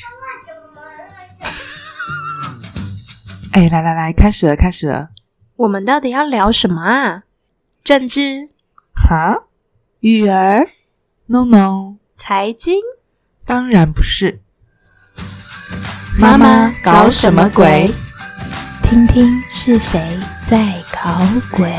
哎，来来来，开始了，开始了。我们到底要聊什么啊？政治、哈育儿、？No No，财经？当然不是。妈妈搞什么鬼？听听是谁在搞鬼。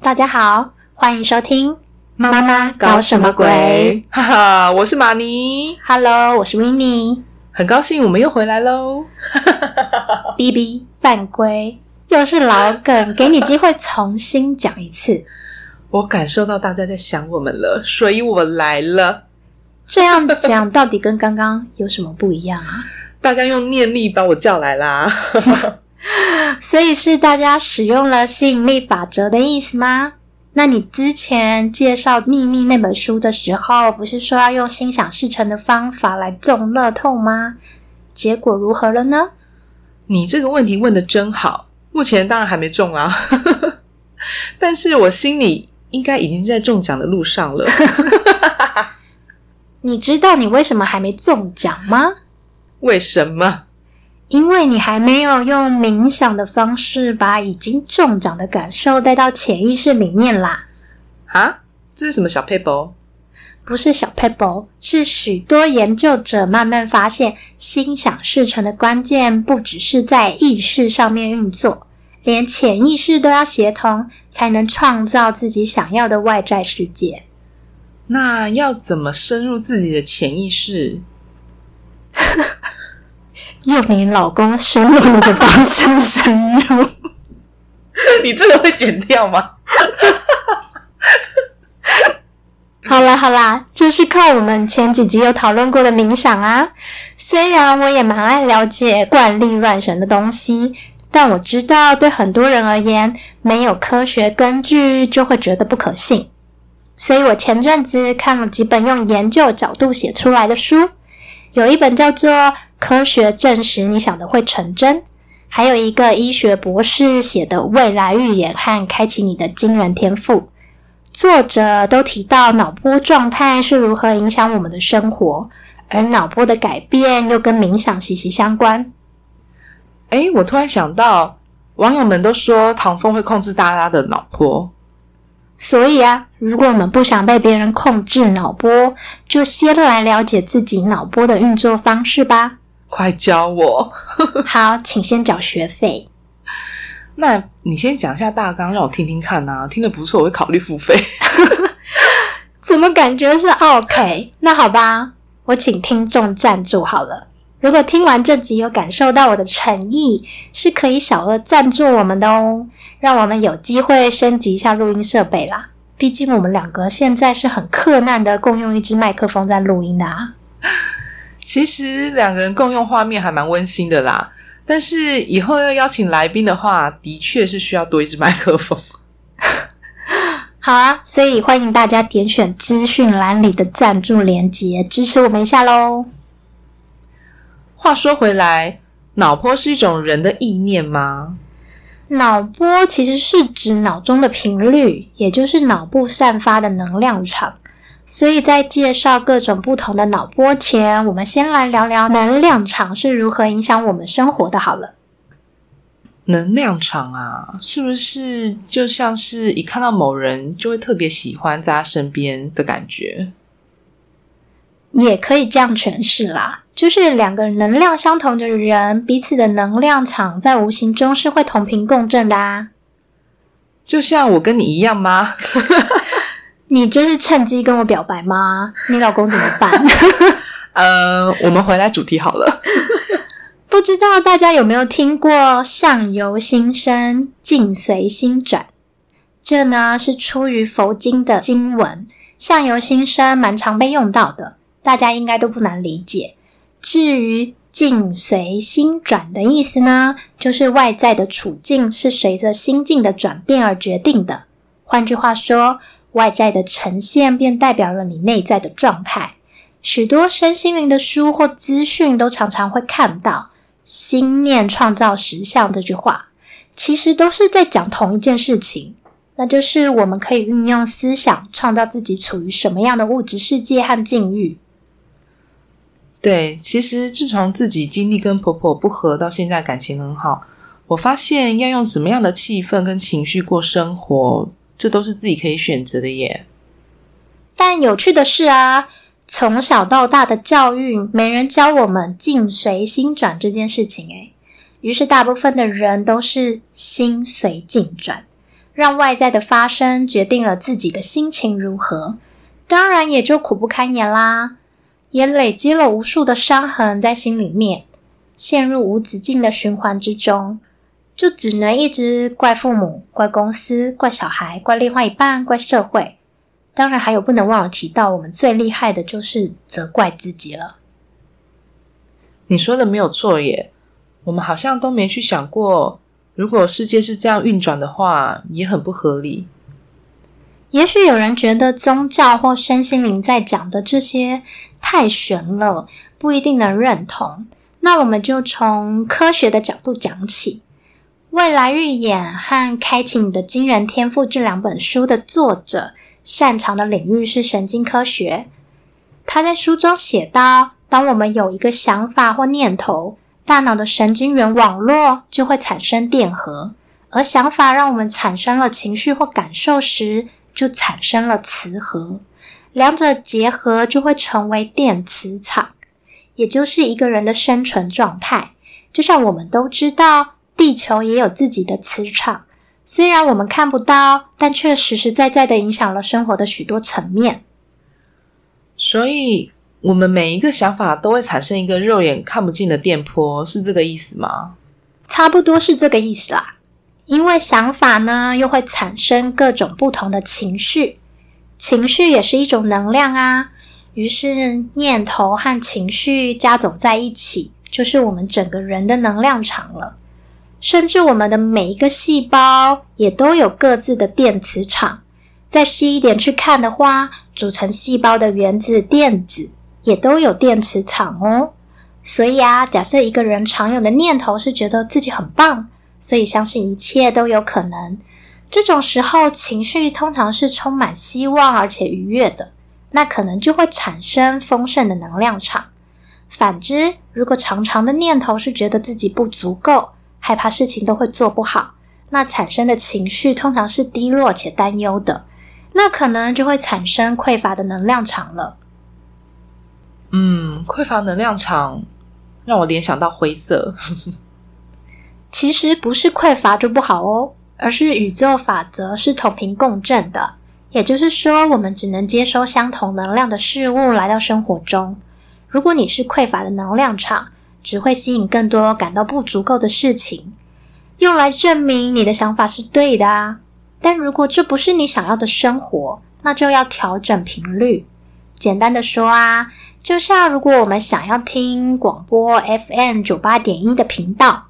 大家好，欢迎收听妈妈搞什么鬼？哈哈，我是玛尼，Hello，我是 w i n n i 很高兴我们又回来喽。B B 犯规，又是老梗，给你机会重新讲一次。我感受到大家在想我们了，所以我来了。这样讲到底跟刚刚有什么不一样啊？大家用念力把我叫来啦。所以是大家使用了吸引力法则的意思吗？那你之前介绍《秘密》那本书的时候，不是说要用心想事成的方法来中乐透吗？结果如何了呢？你这个问题问的真好，目前当然还没中啦，但是我心里应该已经在中奖的路上了。你知道你为什么还没中奖吗？为什么？因为你还没有用冥想的方式把已经中奖的感受带到潜意识里面啦。啊？这是什么小 paper？不是小 pebble，是许多研究者慢慢发现，心想事成的关键不只是在意识上面运作，连潜意识都要协同，才能创造自己想要的外在世界。那要怎么深入自己的潜意识？用你老公深入你的方式深入。你这个会剪掉吗？好啦好啦，就是靠我们前几集有讨论过的冥想啊。虽然我也蛮爱了解惯例乱神的东西，但我知道对很多人而言，没有科学根据就会觉得不可信。所以我前阵子看了几本用研究角度写出来的书，有一本叫做《科学证实你想的会成真》，还有一个医学博士写的《未来预言和开启你的惊人天赋》。作者都提到脑波状态是如何影响我们的生活，而脑波的改变又跟冥想息息相关。哎，我突然想到，网友们都说唐风会控制大家的脑波。所以啊，如果我们不想被别人控制脑波，就先来了解自己脑波的运作方式吧。快教我！好，请先缴学费。那你先讲一下大纲，让我听听看啊。听得不错，我会考虑付费。怎么感觉是 OK？那好吧，我请听众赞助好了。如果听完这集有感受到我的诚意，是可以小额赞助我们的哦，让我们有机会升级一下录音设备啦。毕竟我们两个现在是很困难的共用一支麦克风在录音的啊。其实两个人共用画面还蛮温馨的啦。但是以后要邀请来宾的话，的确是需要多一支麦克风。好啊，所以欢迎大家点选资讯栏里的赞助连接，支持我们一下喽。话说回来，脑波是一种人的意念吗？脑波其实是指脑中的频率，也就是脑部散发的能量场。所以在介绍各种不同的脑波前，我们先来聊聊能量场是如何影响我们生活的。好了，能量场啊，是不是就像是一看到某人就会特别喜欢在他身边的感觉？也可以这样诠释啦，就是两个能量相同的人，彼此的能量场在无形中是会同频共振的啊。就像我跟你一样吗？你就是趁机跟我表白吗？你老公怎么办？呃，我们回来主题好了。不知道大家有没有听过“相由心生，境随心转”？这呢是出于佛经的经文，“相由心生”蛮常被用到的，大家应该都不难理解。至于“境随心转”的意思呢，就是外在的处境是随着心境的转变而决定的。换句话说，外在的呈现便代表了你内在的状态。许多身心灵的书或资讯都常常会看到“心念创造实相”这句话，其实都是在讲同一件事情，那就是我们可以运用思想创造自己处于什么样的物质世界和境遇。对，其实自从自己经历跟婆婆不和到现在感情很好，我发现要用什么样的气氛跟情绪过生活，这都是自己可以选择的耶。但有趣的是啊，从小到大的教育没人教我们境随心转这件事情，诶于是大部分的人都是心随境转，让外在的发生决定了自己的心情如何，当然也就苦不堪言啦。也累积了无数的伤痕在心里面，陷入无止境的循环之中，就只能一直怪父母、怪公司、怪小孩、怪另外一半、怪社会。当然，还有不能忘了提到，我们最厉害的就是责怪自己了。你说的没有错耶，我们好像都没去想过，如果世界是这样运转的话，也很不合理。也许有人觉得宗教或身心灵在讲的这些。太玄了，不一定能认同。那我们就从科学的角度讲起。《未来预演》和《开启你的惊人天赋》这两本书的作者擅长的领域是神经科学。他在书中写道：，当我们有一个想法或念头，大脑的神经元网络就会产生电荷，而想法让我们产生了情绪或感受时，就产生了磁核。两者结合就会成为电磁场，也就是一个人的生存状态。就像我们都知道，地球也有自己的磁场，虽然我们看不到，但却实实在在的影响了生活的许多层面。所以，我们每一个想法都会产生一个肉眼看不见的电波，是这个意思吗？差不多是这个意思啦。因为想法呢，又会产生各种不同的情绪。情绪也是一种能量啊，于是念头和情绪加总在一起，就是我们整个人的能量场了。甚至我们的每一个细胞也都有各自的电磁场。再细一点去看的话，组成细胞的原子电子也都有电磁场哦。所以啊，假设一个人常有的念头是觉得自己很棒，所以相信一切都有可能。这种时候，情绪通常是充满希望而且愉悦的，那可能就会产生丰盛的能量场。反之，如果常常的念头是觉得自己不足够，害怕事情都会做不好，那产生的情绪通常是低落且担忧的，那可能就会产生匮乏的能量场了。嗯，匮乏能量场让我联想到灰色，其实不是匮乏就不好哦。而是宇宙法则是同频共振的，也就是说，我们只能接收相同能量的事物来到生活中。如果你是匮乏的能量场，只会吸引更多感到不足够的事情，用来证明你的想法是对的啊。但如果这不是你想要的生活，那就要调整频率。简单的说啊，就像如果我们想要听广播 FM 九八点一的频道。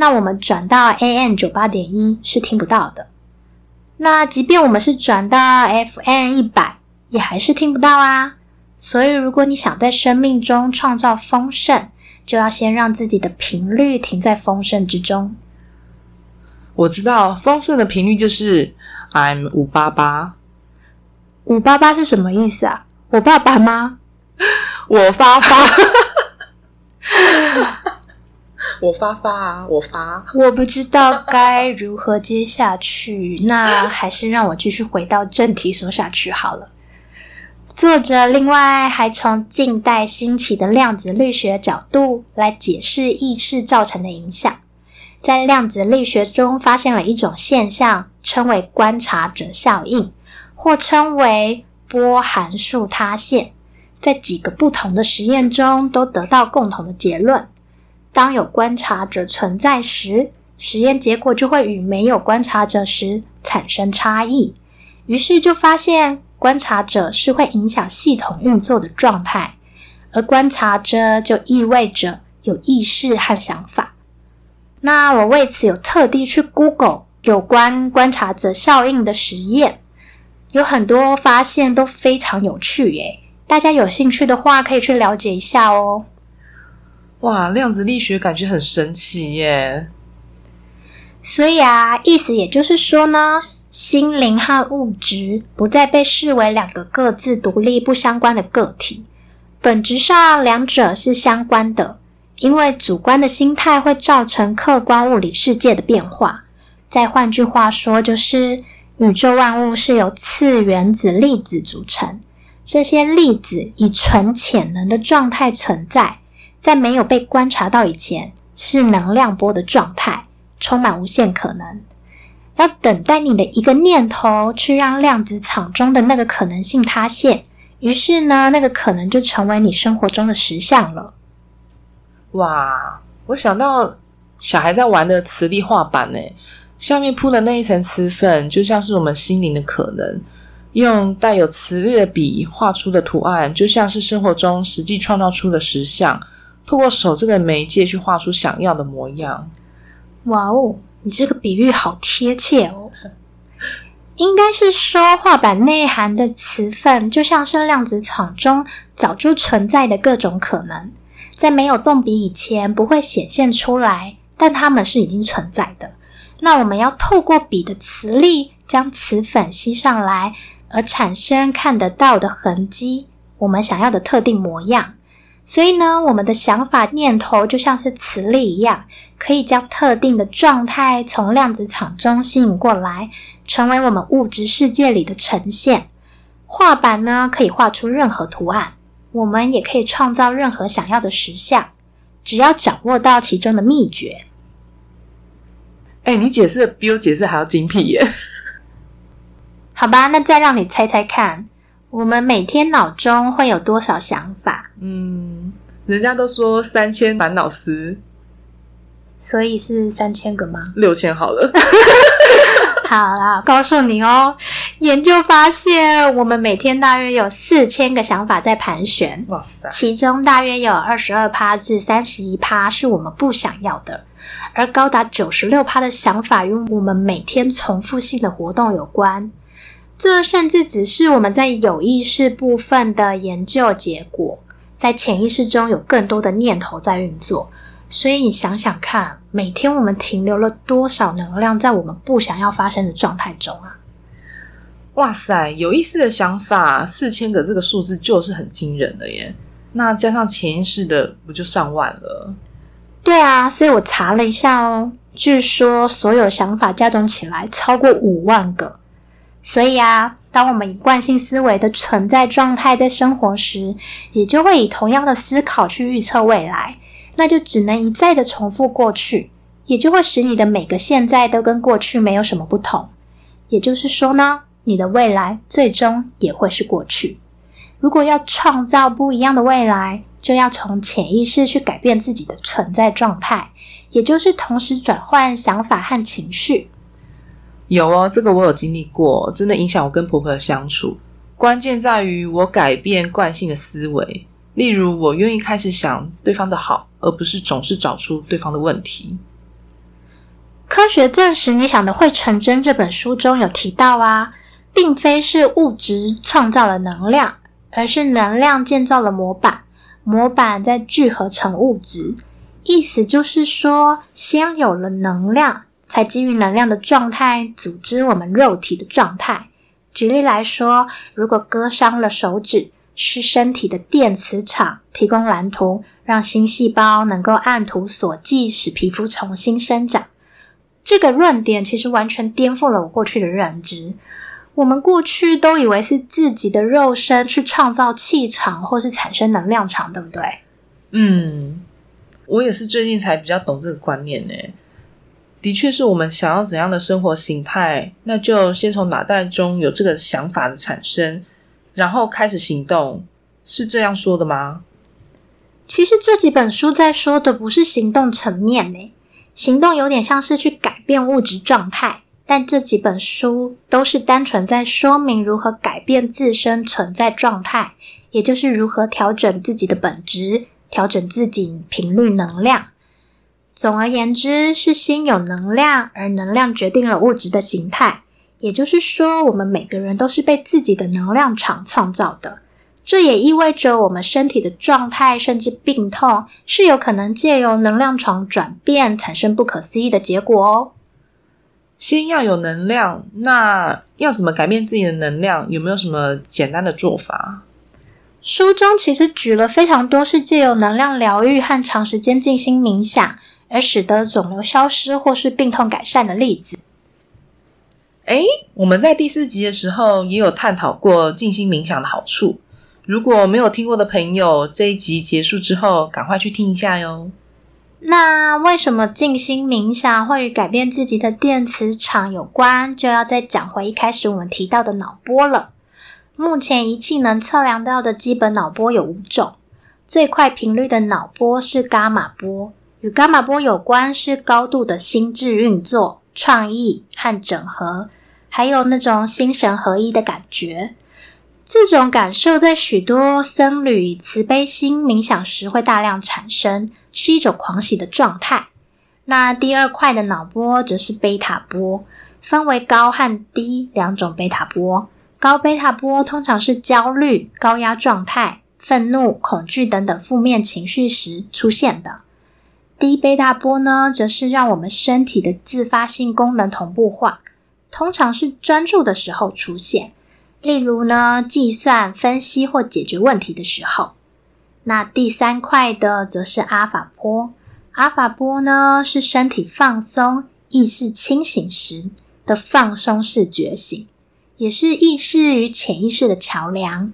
那我们转到 AM 九八点一是听不到的。那即便我们是转到 FM 一百，也还是听不到啊。所以，如果你想在生命中创造丰盛，就要先让自己的频率停在丰盛之中。我知道丰盛的频率就是 I'm 五八八。五八八是什么意思啊？我爸爸吗？我发发。我发发啊，我发，我不知道该如何接下去，那还是让我继续回到正题说下去好了。作者另外还从近代兴起的量子力学角度来解释意识造成的影响，在量子力学中发现了一种现象，称为观察者效应，或称为波函数塌陷，在几个不同的实验中都得到共同的结论。当有观察者存在时，实验结果就会与没有观察者时产生差异。于是就发现，观察者是会影响系统运作的状态，而观察者就意味着有意识和想法。那我为此有特地去 Google 有关观察者效应的实验，有很多发现都非常有趣耶！大家有兴趣的话，可以去了解一下哦。哇，量子力学感觉很神奇耶！所以啊，意思也就是说呢，心灵和物质不再被视为两个各自独立不相关的个体，本质上两者是相关的。因为主观的心态会造成客观物理世界的变化。再换句话说，就是宇宙万物是由次原子粒子组成，这些粒子以纯潜能的状态存在，在没有被观察到以前，是能量波的状态，充满无限可能。要等待你的一个念头，去让量子场中的那个可能性塌陷，于是呢，那个可能就成为你生活中的实相了。哇，我想到小孩在玩的磁力画板呢，下面铺的那一层磁粉，就像是我们心灵的可能。用带有磁力的笔画出的图案，就像是生活中实际创造出的实像，透过手这个媒介去画出想要的模样。哇哦！你这个比喻好贴切哦，应该是说画板内含的磁粉就像是量子场中早就存在的各种可能，在没有动笔以前不会显现出来，但它们是已经存在的。那我们要透过笔的磁力将磁粉吸上来，而产生看得到的痕迹，我们想要的特定模样。所以呢，我们的想法念头就像是磁力一样，可以将特定的状态从量子场中吸引过来，成为我们物质世界里的呈现。画板呢，可以画出任何图案，我们也可以创造任何想要的实像，只要掌握到其中的秘诀。哎，你解释的比我解释还要精辟耶！好吧，那再让你猜猜看。我们每天脑中会有多少想法？嗯，人家都说三千烦恼丝，所以是三千个吗？六千好了。好啦，告诉你哦，研究发现，我们每天大约有四千个想法在盘旋。哇塞！其中大约有二十二趴至三十一趴是我们不想要的，而高达九十六趴的想法与我们每天重复性的活动有关。这甚至只是我们在有意识部分的研究结果，在潜意识中有更多的念头在运作。所以你想想看，每天我们停留了多少能量在我们不想要发生的状态中啊？哇塞，有意思的想法，四千个这个数字就是很惊人的耶。那加上潜意识的，不就上万了？对啊，所以我查了一下哦，据说所有想法加总起来超过五万个。所以啊，当我们以惯性思维的存在状态在生活时，也就会以同样的思考去预测未来，那就只能一再的重复过去，也就会使你的每个现在都跟过去没有什么不同。也就是说呢，你的未来最终也会是过去。如果要创造不一样的未来，就要从潜意识去改变自己的存在状态，也就是同时转换想法和情绪。有哦，这个我有经历过，真的影响我跟婆婆的相处。关键在于我改变惯性的思维，例如我愿意开始想对方的好，而不是总是找出对方的问题。科学证实，你想的会成真。这本书中有提到啊，并非是物质创造了能量，而是能量建造了模板，模板再聚合成物质。意思就是说，先有了能量。才基于能量的状态组织我们肉体的状态。举例来说，如果割伤了手指，是身体的电磁场提供蓝图，让新细胞能够按图索骥，使皮肤重新生长。这个论点其实完全颠覆了我过去的认知。我们过去都以为是自己的肉身去创造气场，或是产生能量场，对不对？嗯，我也是最近才比较懂这个观念呢。的确是我们想要怎样的生活形态，那就先从脑袋中有这个想法的产生，然后开始行动，是这样说的吗？其实这几本书在说的不是行动层面呢，行动有点像是去改变物质状态，但这几本书都是单纯在说明如何改变自身存在状态，也就是如何调整自己的本质，调整自己频率能量。总而言之，是心有能量，而能量决定了物质的形态。也就是说，我们每个人都是被自己的能量场创造的。这也意味着，我们身体的状态甚至病痛，是有可能借由能量场转变产生不可思议的结果哦。先要有能量，那要怎么改变自己的能量？有没有什么简单的做法？书中其实举了非常多是借由能量疗愈和长时间静心冥想而使得肿瘤消失或是病痛改善的例子。诶，我们在第四集的时候也有探讨过静心冥想的好处。如果没有听过的朋友，这一集结束之后赶快去听一下哟。那为什么静心冥想会与改变自己的电磁场有关？就要再讲回一开始我们提到的脑波了。目前仪器能测量到的基本脑波有五种，最快频率的脑波是伽马波，与伽马波有关是高度的心智运作、创意和整合，还有那种心神合一的感觉。这种感受在许多僧侣慈悲心冥想时会大量产生。是一种狂喜的状态。那第二块的脑波则是贝塔波，分为高和低两种贝塔波。高贝塔波通常是焦虑、高压状态、愤怒、恐惧等等负面情绪时出现的。低贝塔波呢，则是让我们身体的自发性功能同步化，通常是专注的时候出现，例如呢，计算、分析或解决问题的时候。那第三块的则是阿法波，阿法波呢是身体放松、意识清醒时的放松式觉醒，也是意识与潜意识的桥梁。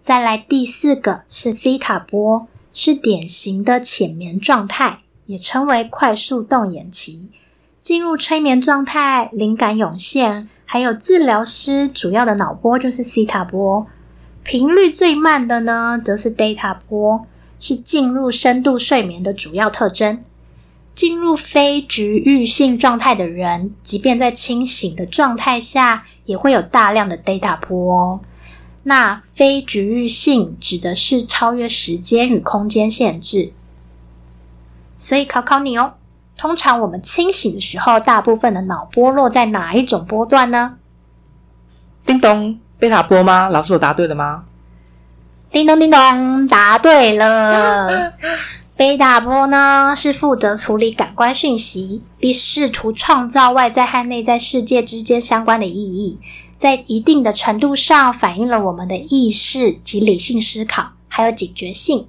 再来第四个是西塔波，是典型的浅眠状态，也称为快速动眼期。进入催眠状态，灵感涌现，还有治疗师主要的脑波就是西塔波。频率最慢的呢，则是 data 波，是进入深度睡眠的主要特征。进入非局域性状态的人，即便在清醒的状态下，也会有大量的 data 波。那非局域性指的是超越时间与空间限制。所以考考你哦，通常我们清醒的时候，大部分的脑波落在哪一种波段呢？叮咚。贝塔波吗？老师，我答对了吗？叮咚叮咚，答对了。贝塔波呢，是负责处理感官讯息，并试图创造外在和内在世界之间相关的意义，在一定的程度上反映了我们的意识及理性思考，还有警觉性。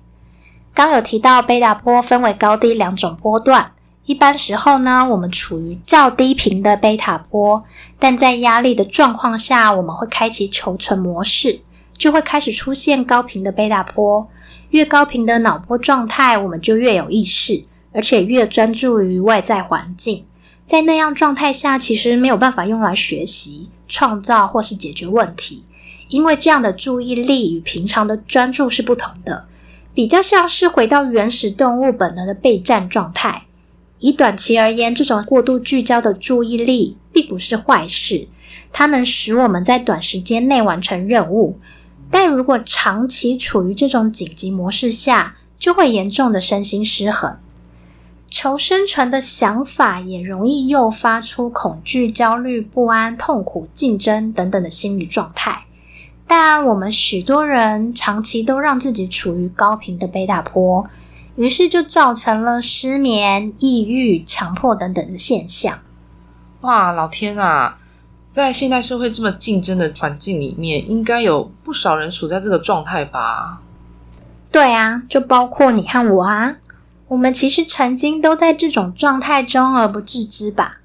刚有提到贝塔波分为高低两种波段。一般时候呢，我们处于较低频的贝塔波，但在压力的状况下，我们会开启求存模式，就会开始出现高频的贝塔波。越高频的脑波状态，我们就越有意识，而且越专注于外在环境。在那样状态下，其实没有办法用来学习、创造或是解决问题，因为这样的注意力与平常的专注是不同的，比较像是回到原始动物本能的备战状态。以短期而言，这种过度聚焦的注意力并不是坏事，它能使我们在短时间内完成任务。但如果长期处于这种紧急模式下，就会严重的身心失衡。求生存的想法也容易诱发出恐惧、焦虑、不安、痛苦、竞争等等的心理状态。但我们许多人长期都让自己处于高频的贝塔坡。于是就造成了失眠、抑郁、强迫等等的现象。哇，老天啊！在现代社会这么竞争的环境里面，应该有不少人处在这个状态吧？对啊，就包括你和我啊。我们其实曾经都在这种状态中而不自知吧？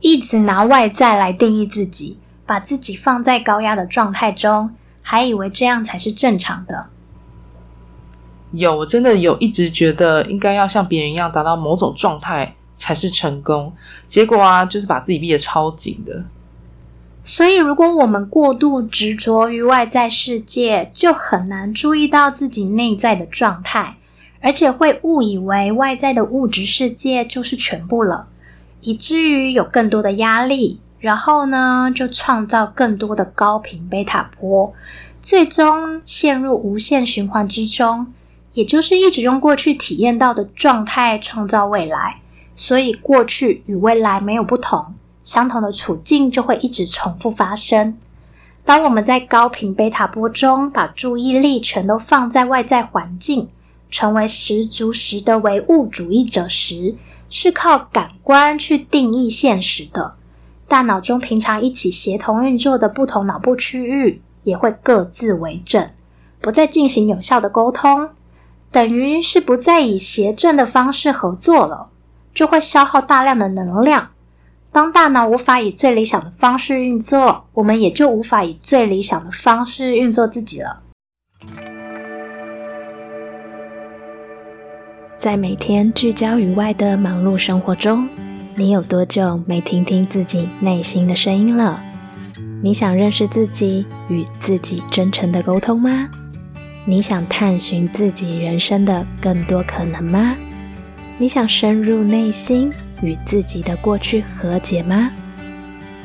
一直拿外在来定义自己，把自己放在高压的状态中，还以为这样才是正常的。有，我真的有一直觉得应该要像别人一样达到某种状态才是成功，结果啊，就是把自己逼得超紧的。所以，如果我们过度执着于外在世界，就很难注意到自己内在的状态，而且会误以为外在的物质世界就是全部了，以至于有更多的压力，然后呢，就创造更多的高频贝塔波，最终陷入无限循环之中。也就是一直用过去体验到的状态创造未来，所以过去与未来没有不同，相同的处境就会一直重复发生。当我们在高频贝塔波中把注意力全都放在外在环境，成为十足十的唯物主义者时，是靠感官去定义现实的。大脑中平常一起协同运作的不同脑部区域也会各自为政，不再进行有效的沟通，等于是不再以协正的方式合作了，就会消耗大量的能量。当大脑无法以最理想的方式运作，我们也就无法以最理想的方式运作自己了。在每天聚焦于外的忙碌生活中，你有多久没听听自己内心的声音了？你想认识自己，与自己真诚的沟通吗？你想探寻自己人生的更多可能吗？你想深入内心，与自己的过去和解吗？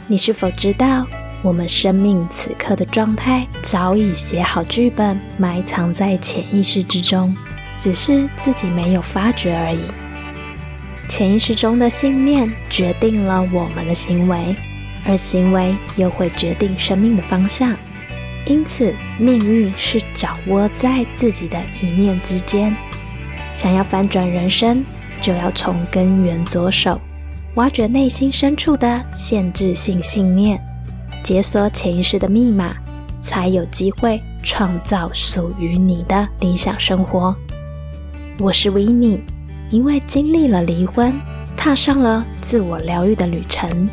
你是否知道，我们生命此刻的状态早已写好剧本，埋藏在潜意识之中？只是自己没有发觉而已。潜意识中的信念决定了我们的行为，而行为又会决定生命的方向。因此，命运是掌握在自己的一念之间。想要翻转人生，就要从根源着手，挖掘内心深处的限制性信念，解锁潜意识的密码，才有机会创造属于你的理想生活。我是维尼，因为经历了离婚，踏上了自我疗愈的旅程，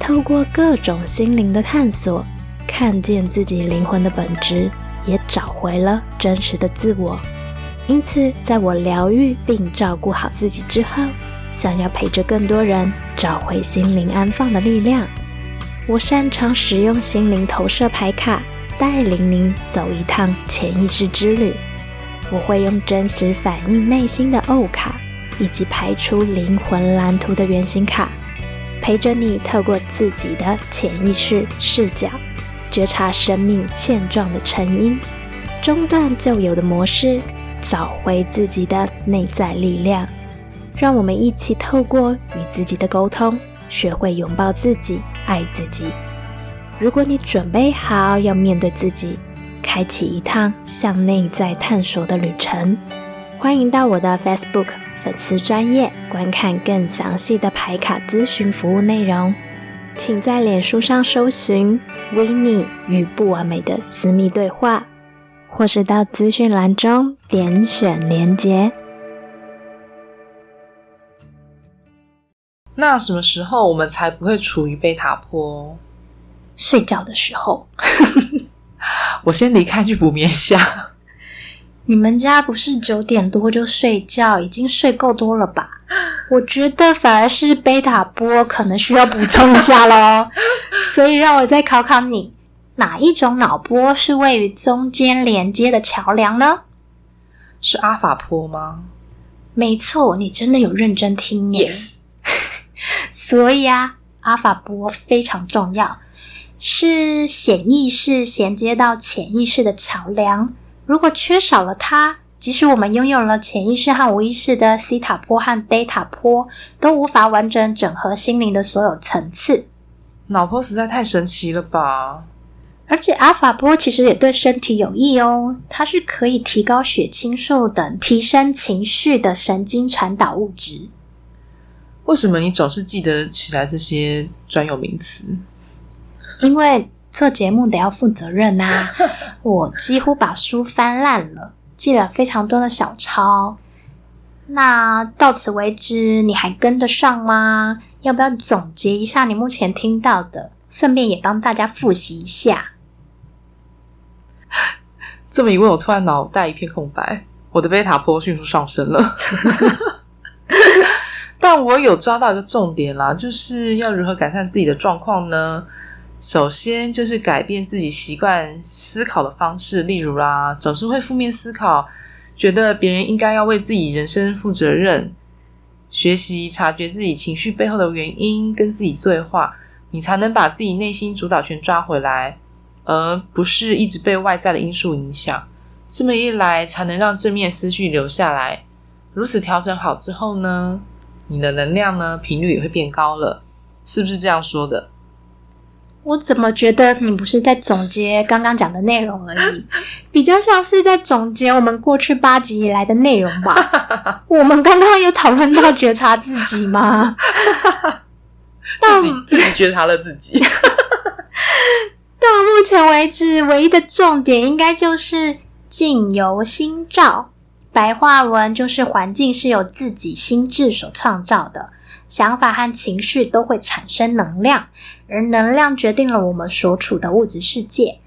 透过各种心灵的探索，看见自己灵魂的本质，也找回了真实的自我。因此，在我疗愈并照顾好自己之后，想要陪着更多人找回心灵安放的力量，我擅长使用心灵投射牌卡，带领您走一趟潜意识之旅。我会用真实反映内心的欧卡，以及排出灵魂蓝图的原型卡，陪着你透过自己的潜意识视角，觉察生命现状的成因，中断旧有的模式，找回自己的内在力量。让我们一起透过与自己的沟通，学会拥抱自己，爱自己。如果你准备好要面对自己。开启一趟向内在探索的旅程，欢迎到我的 Facebook 粉丝专业观看更详细的牌卡咨询服务内容。请在脸书上搜寻“维尼与不完美的私密对话”，或是到资讯栏中点选连结。那什么时候我们才不会处于贝塔坡？睡觉的时候。我先离开去补眠下。你们家不是九点多就睡觉，已经睡够多了吧？我觉得反而是贝塔波可能需要补充一下喽。所以让我再考考你，哪一种脑波是位于中间连接的桥梁呢？是阿法波吗？没错，你真的有认真听耶。Yes。所以啊，阿法波非常重要。是显意识衔接到潜意识的桥梁。如果缺少了它，即使我们拥有了潜意识和无意识的西塔波和贝塔波，都无法完整整合心灵的所有层次。脑波实在太神奇了吧！而且阿法波其实也对身体有益哦，它是可以提高血清素等提升情绪的神经传导物质。为什么你总是记得起来这些专有名词？因为做节目得要负责任呐，我几乎把书翻烂了，记了非常多的小抄。那到此为止，你还跟得上吗？要不要总结一下你目前听到的，顺便也帮大家复习一下？这么一问，我突然脑袋一片空白，我的贝塔波迅速上升了。但我有抓到一个重点啦，就是要如何改善自己的状况呢？首先就是改变自己习惯思考的方式，例如啦，总是会负面思考，觉得别人应该要为自己人生负责任。学习察觉自己情绪背后的原因，跟自己对话，你才能把自己内心主导权抓回来，而不是一直被外在的因素影响。这么一来，才能让正面思绪留下来。如此调整好之后呢，你的能量呢频率也会变高了，是不是这样说的？我怎么觉得你不是在总结刚刚讲的内容而已，比较像是在总结我们过去八集以来的内容吧？我们刚刚有讨论到觉察自己吗？自己自己觉察了自己。到目前为止，唯一的重点应该就是境由心造。白话文就是环境是由自己心智所创造的，想法和情绪都会产生能量，而能量决定了我们所处的物质世界。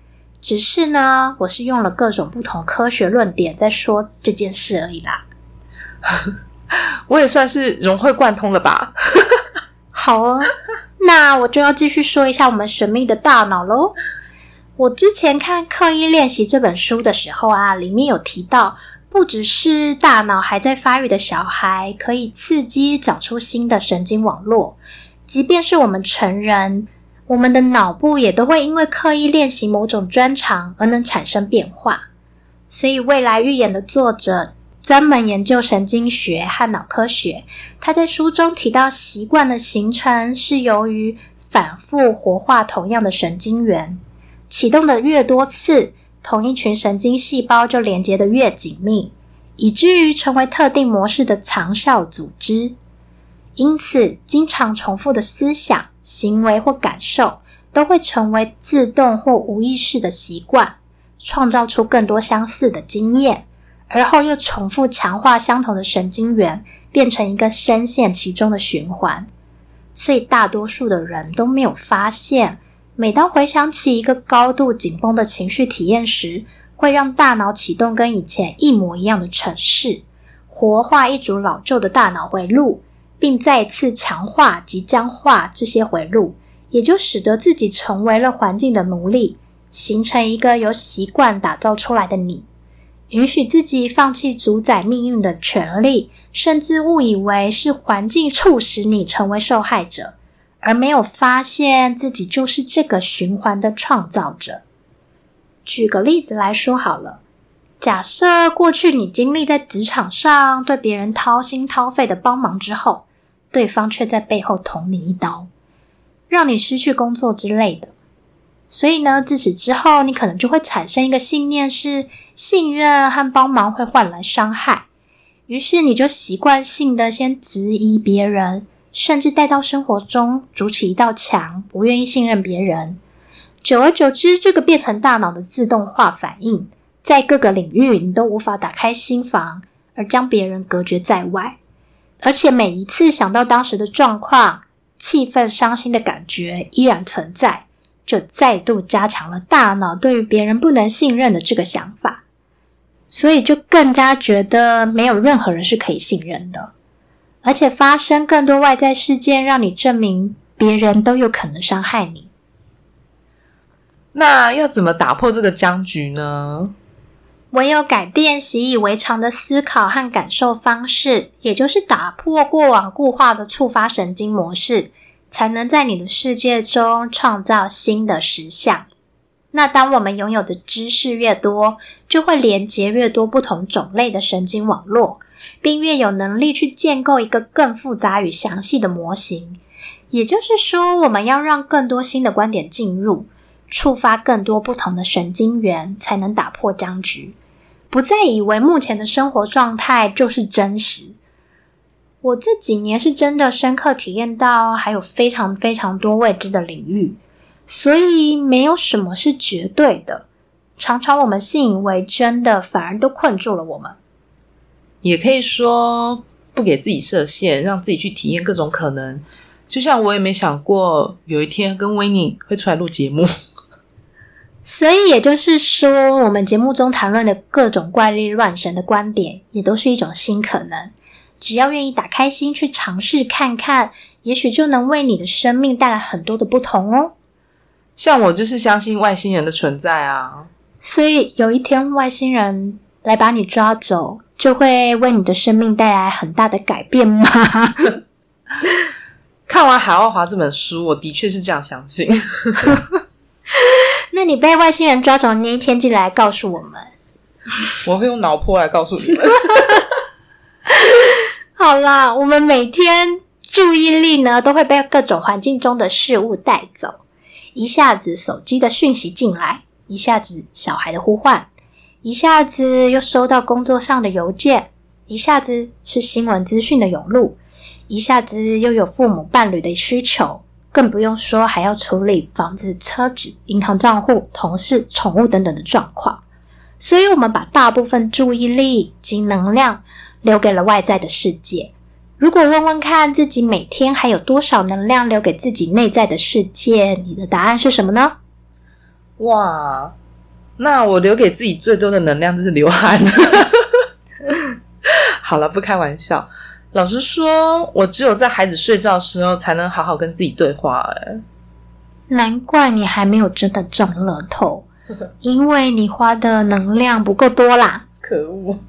只是呢，我是用了各种不同科学论点在说这件事而已啦。我也算是融会贯通了吧？好哦，那我就要继续说一下我们神秘的大脑喽。我之前看《刻意练习》这本书的时候啊，里面有提到。不只是大脑还在发育的小孩可以刺激长出新的神经网络，即便是我们成人，我们的脑部也都会因为刻意练习某种专长而能产生变化。所以，未来预言的作者专门研究神经学和脑科学，他在书中提到，习惯的形成是由于反复活化同样的神经元，启动的越多次。同一群神经细胞就连接的越紧密，以至于成为特定模式的长效组织。因此，经常重复的思想、行为或感受都会成为自动或无意识的习惯，创造出更多相似的经验，而后又重复强化相同的神经元，变成一个深陷其中的循环。所以，大多数的人都没有发现。每当回想起一个高度紧绷的情绪体验时，会让大脑启动跟以前一模一样的程式，活化一组老旧的大脑回路，并再次强化及僵化这些回路，也就使得自己成为了环境的奴隶，形成一个由习惯打造出来的你，允许自己放弃主宰命运的权利，甚至误以为是环境促使你成为受害者。而没有发现自己就是这个循环的创造者。举个例子来说好了，假设过去你经历在职场上对别人掏心掏肺的帮忙之后，对方却在背后捅你一刀，让你失去工作之类的。所以呢，自此之后，你可能就会产生一个信念：是信任和帮忙会换来伤害。于是你就习惯性的先质疑别人。甚至带到生活中，筑起一道墙，不愿意信任别人。久而久之，这个变成大脑的自动化反应，在各个领域你都无法打开心房，而将别人隔绝在外。而且每一次想到当时的状况，气愤、伤心的感觉依然存在，就再度加强了大脑对于别人不能信任的这个想法。所以就更加觉得没有任何人是可以信任的。而且发生更多外在事件，让你证明别人都有可能伤害你。那要怎么打破这个僵局呢？唯有改变习以为常的思考和感受方式，也就是打破过往固化的触发神经模式，才能在你的世界中创造新的实相。那当我们拥有的知识越多，就会连接越多不同种类的神经网络。并越有能力去建构一个更复杂与详细的模型。也就是说，我们要让更多新的观点进入，触发更多不同的神经元，才能打破僵局。不再以为目前的生活状态就是真实。我这几年是真的深刻体验到，还有非常非常多未知的领域，所以没有什么是绝对的。常常我们信以为真的，反而都困住了我们。也可以说不给自己设限，让自己去体验各种可能。就像我也没想过有一天跟维尼会出来录节目，所以也就是说，我们节目中谈论的各种怪力乱神的观点，也都是一种新可能。只要愿意打开心去尝试看看，也许就能为你的生命带来很多的不同哦。像我就是相信外星人的存在啊，所以有一天外星人来把你抓走。就会为你的生命带来很大的改变吗？看完《海奥华》这本书，我的确是这样相信。那你被外星人抓走的那一天，记得来告诉我们。我会用脑波来告诉你们。好啦，我们每天注意力呢，都会被各种环境中的事物带走。一下子手机的讯息进来，一下子小孩的呼唤。一下子又收到工作上的邮件，一下子是新闻资讯的涌入，一下子又有父母伴侣的需求，更不用说还要处理房子、车子、银行账户、同事、宠物等等的状况。所以，我们把大部分注意力及能量留给了外在的世界。如果问问看自己每天还有多少能量留给自己内在的世界，你的答案是什么呢？哇，那我留给自己最多的能量就是流汗。好了，不开玩笑。老实说，我只有在孩子睡觉的时候才能好好跟自己对话。哎，难怪你还没有真的中乐透，因为你花的能量不够多啦。可恶！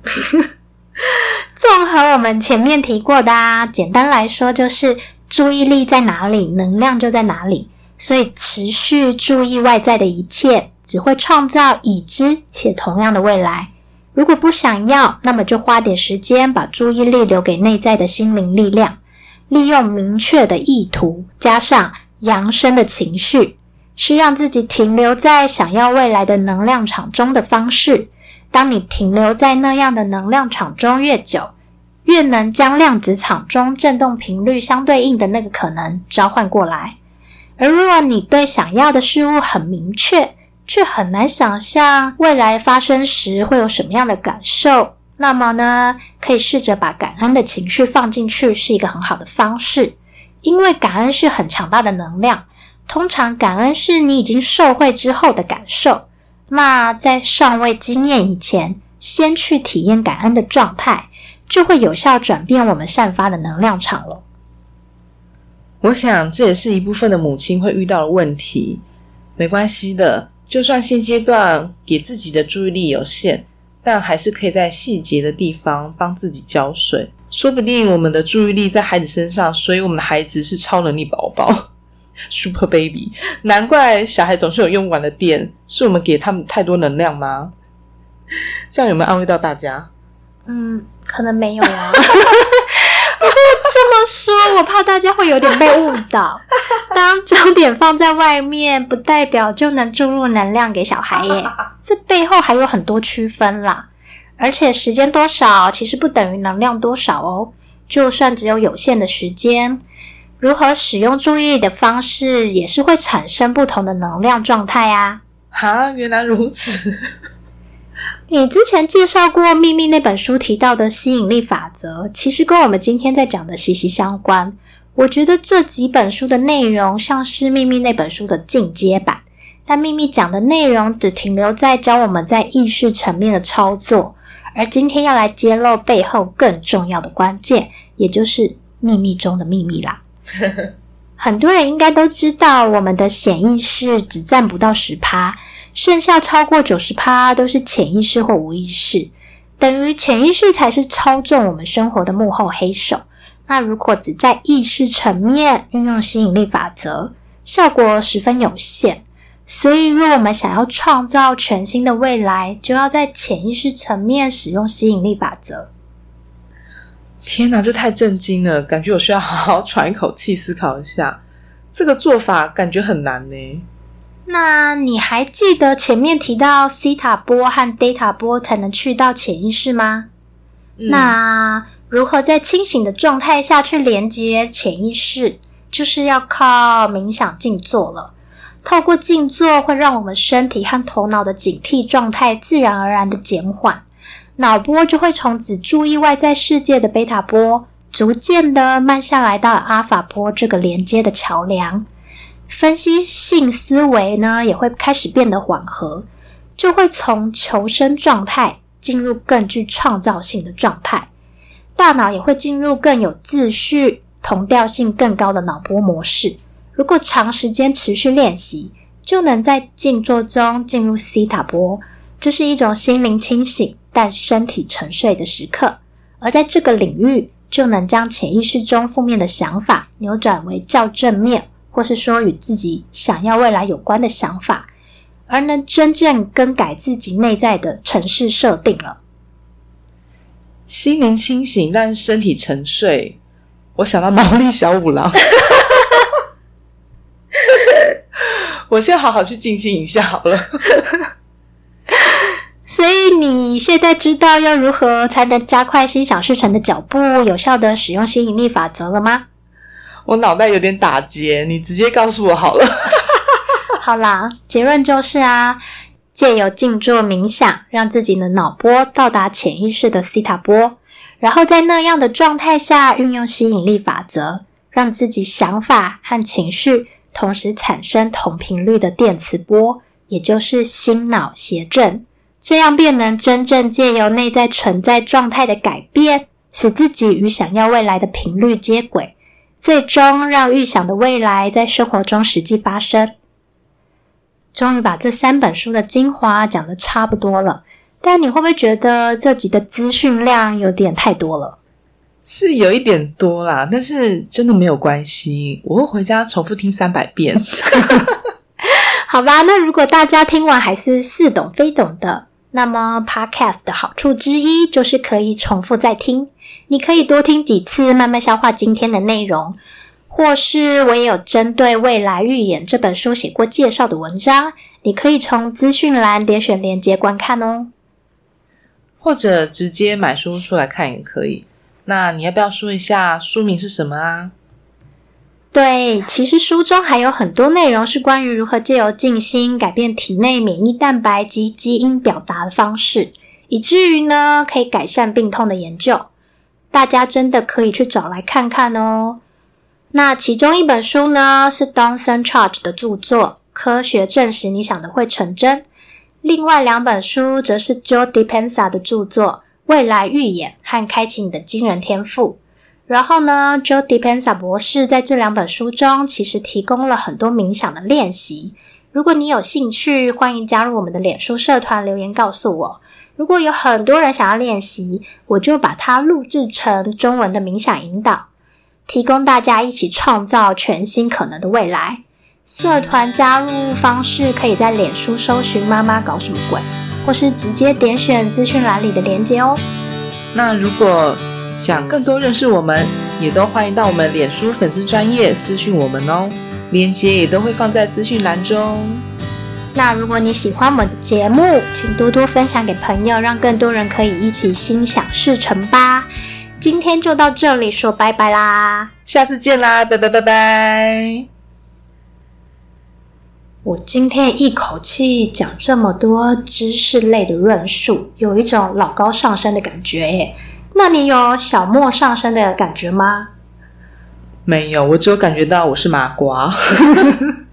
综合我们前面提过的，啊，简单来说就是注意力在哪里，能量就在哪里。所以，持续注意外在的一切，只会创造已知且同样的未来。如果不想要，那么就花点时间，把注意力留给内在的心灵力量，利用明确的意图，加上扬升的情绪，是让自己停留在想要未来的能量场中的方式。当你停留在那样的能量场中越久，越能将量子场中振动频率相对应的那个可能召唤过来。而如果你对想要的事物很明确，却很难想象未来发生时会有什么样的感受。那么呢，可以试着把感恩的情绪放进去，是一个很好的方式。因为感恩是很强大的能量，通常感恩是你已经受惠之后的感受。那在尚未经验以前，先去体验感恩的状态，就会有效转变我们散发的能量场了。我想这也是一部分的母亲会遇到的问题。没关系的。就算现阶段给自己的注意力有限，但还是可以在细节的地方帮自己浇水。说不定我们的注意力在孩子身上，所以我们的孩子是超能力宝宝，Super Baby。难怪小孩总是有用不完的电，是我们给他们太多能量吗？这样有没有安慰到大家？嗯，可能没有啊。这么说，我怕大家会有点被误导。当焦点放在外面，不代表就能注入能量给小孩耶。这背后还有很多区分啦。而且时间多少，其实不等于能量多少哦。就算只有有限的时间，如何使用注意力的方式，也是会产生不同的能量状态啊。哈，原来如此。你之前介绍过《秘密》那本书提到的吸引力法则，其实跟我们今天在讲的息息相关。我觉得这几本书的内容像是《秘密》那本书的进阶版，但《秘密》讲的内容只停留在教我们在意识层面的操作，而今天要来揭露背后更重要的关键，也就是秘密中的秘密啦。很多人应该都知道，我们的潜意识只占不到十趴。剩下超过九十趴都是潜意识或无意识，等于潜意识才是操纵我们生活的幕后黑手。那如果只在意识层面运用吸引力法则，效果十分有限。所以，若我们想要创造全新的未来，就要在潜意识层面使用吸引力法则。天哪，这太震惊了！感觉我需要好好喘一口气，思考一下。这个做法感觉很难呢。那你还记得前面提到西塔波和 data 波才能去到潜意识吗？那如何在清醒的状态下去连接潜意识？就是要靠冥想静坐了。透过静坐，会让我们身体和头脑的警惕状态自然而然的减缓，脑波就会从只注意外在世界的贝塔波，逐渐的慢下来到阿法波这个连接的桥梁。分析性思维呢，也会开始变得缓和，就会从求生状态进入更具创造性的状态，大脑也会进入更有秩序、同调性更高的脑波模式。如果长时间持续练习，就能在静坐中进入西塔波，这是一种心灵清醒但身体沉睡的时刻。而在这个领域，就能将潜意识中负面的想法扭转为较正面。或是说与自己想要未来有关的想法，而能真正更改自己内在的城市设定了。心灵清醒，但身体沉睡。我想到毛利小五郎，我先好好去静心一下好了。所以你现在知道要如何才能加快心想事成的脚步，有效的使用吸引力法则了吗？我脑袋有点打结，你直接告诉我好了。好啦，结论就是啊，借由静坐冥想，让自己的脑波到达潜意识的西塔波，然后在那样的状态下，运用吸引力法则，让自己想法和情绪同时产生同频率的电磁波，也就是心脑谐振。这样便能真正借由内在存在状态的改变，使自己与想要未来的频率接轨，最终让预想的未来在生活中实际发生。终于把这三本书的精华讲的差不多了，但你会不会觉得这集的资讯量有点太多了？是有一点多啦，但是真的没有关系，我会回家重复听三百遍。好吧，那如果大家听完还是似懂非懂的。那么，Podcast 的好处之一就是可以重复再听。你可以多听几次，慢慢消化今天的内容。或是我也有针对《未来预言》这本书写过介绍的文章，你可以从资讯栏点选连接观看哦。或者直接买书出来看也可以。那你要不要说一下书名是什么啊？对，其实书中还有很多内容是关于如何借由静心改变体内免疫蛋白及基因表达的方式，以至于呢可以改善病痛的研究。大家真的可以去找来看看哦。那其中一本书呢是 Donson Charge 的著作《科学证实你想的会成真》，另外两本书则是 Joe Dispenza 的著作《未来预言》和《开启你的惊人天赋》。然后呢，Joe Dispenza 博士在这两本书中其实提供了很多冥想的练习。如果你有兴趣，欢迎加入我们的脸书社团留言告诉我。如果有很多人想要练习，我就把它录制成中文的冥想引导，提供大家一起创造全新可能的未来。社团加入方式可以在脸书搜寻“妈妈搞什么鬼”，或是直接点选资讯栏里的链接哦。那如果想更多认识我们，也都欢迎到我们脸书粉丝专业私讯我们哦，链接也都会放在资讯栏中。那如果你喜欢我们的节目，请多多分享给朋友，让更多人可以一起心想事成吧。今天就到这里，说拜拜啦，下次见啦，拜拜拜拜。我今天一口气讲这么多知识类的论述，有一种老高上身的感觉耶。那你有小莫上身的感觉吗？没有，我只有感觉到我是麻瓜。